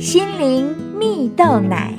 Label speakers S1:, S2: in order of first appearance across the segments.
S1: 心灵蜜豆奶。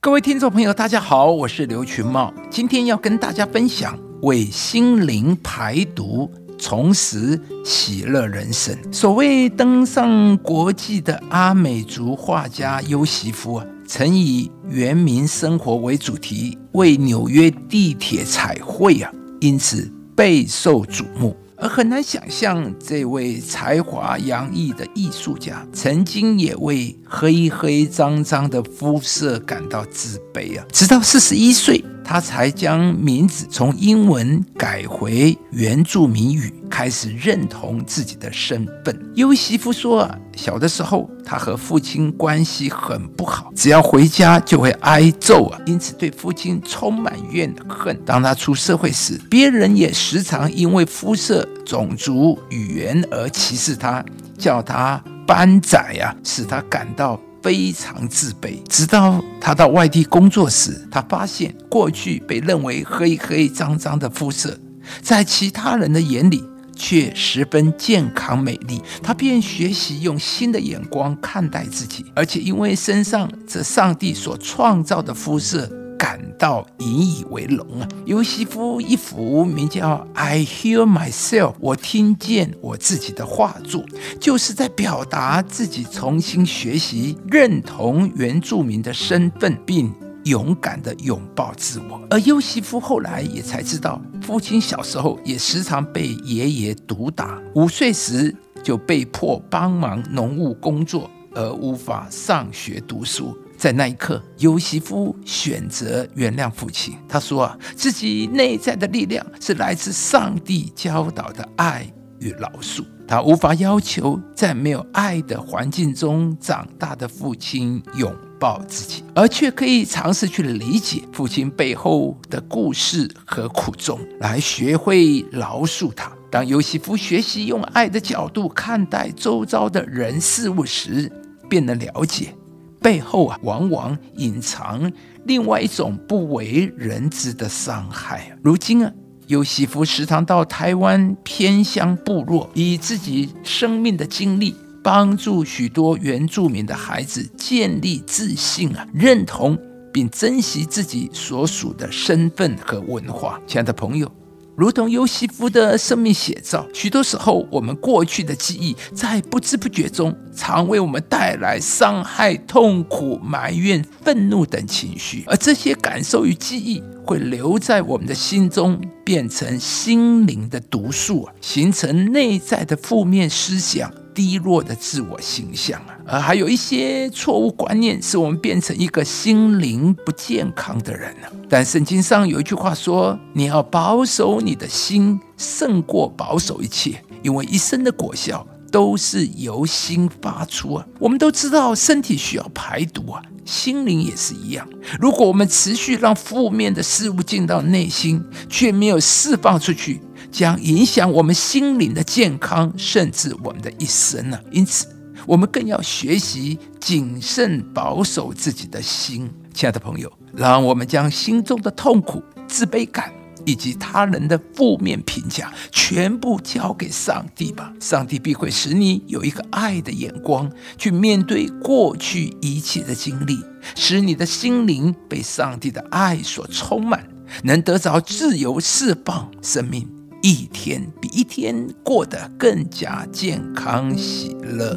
S2: 各位听众朋友，大家好，我是刘群茂，今天要跟大家分享为心灵排毒。重拾喜乐人生。所谓登上国际的阿美族画家优席夫啊，曾以原民生活为主题，为纽约地铁彩绘啊，因此备受瞩目。而很难想象，这位才华洋溢的艺术家，曾经也为黑黑脏脏的肤色感到自卑啊！直到四十一岁，他才将名字从英文改回原住民语。开始认同自己的身份。尤西夫说啊，小的时候他和父亲关系很不好，只要回家就会挨揍啊，因此对父亲充满怨恨。当他出社会时，别人也时常因为肤色、种族、语言而歧视他，叫他班仔啊，使他感到非常自卑。直到他到外地工作时，他发现过去被认为黑黑脏脏的肤色，在其他人的眼里。却十分健康美丽，他便学习用新的眼光看待自己，而且因为身上这上帝所创造的肤色感到引以为荣啊。尤西夫一幅名叫《I Hear Myself》，我听见我自己的画作，就是在表达自己重新学习认同原住民的身份，并。勇敢的拥抱自我，而尤西夫后来也才知道，父亲小时候也时常被爷爷毒打，五岁时就被迫帮忙农务工作，而无法上学读书。在那一刻，尤西夫选择原谅父亲。他说啊，自己内在的力量是来自上帝教导的爱与饶恕。他无法要求在没有爱的环境中长大的父亲永。抱自己，而却可以尝试去理解父亲背后的故事和苦衷，来学会饶恕他。当尤西夫学习用爱的角度看待周遭的人事物时，便能了解背后啊，往往隐藏另外一种不为人知的伤害。如今啊，尤西夫时常到台湾偏乡部落，以自己生命的经历。帮助许多原住民的孩子建立自信啊，认同并珍惜自己所属的身份和文化。亲爱的朋友，如同尤西夫的生命写照，许多时候我们过去的记忆在不知不觉中，常为我们带来伤害、痛苦、埋怨、愤怒等情绪，而这些感受与记忆会留在我们的心中，变成心灵的毒素啊，形成内在的负面思想。低落的自我形象啊，而还有一些错误观念，使我们变成一个心灵不健康的人呢。但圣经上有一句话说：“你要保守你的心，胜过保守一切，因为一生的果效都是由心发出啊。”我们都知道，身体需要排毒啊，心灵也是一样。如果我们持续让负面的事物进到内心，却没有释放出去。将影响我们心灵的健康，甚至我们的一生呢。因此，我们更要学习谨慎保守自己的心。亲爱的朋友，让我们将心中的痛苦、自卑感以及他人的负面评价全部交给上帝吧。上帝必会使你有一个爱的眼光，去面对过去一切的经历，使你的心灵被上帝的爱所充满，能得着自由释放生命。一天比一天过得更加健康喜乐。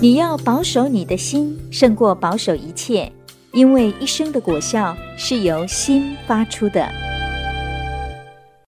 S1: 你要保守你的心，胜过保守一切，因为一生的果效是由心发出的。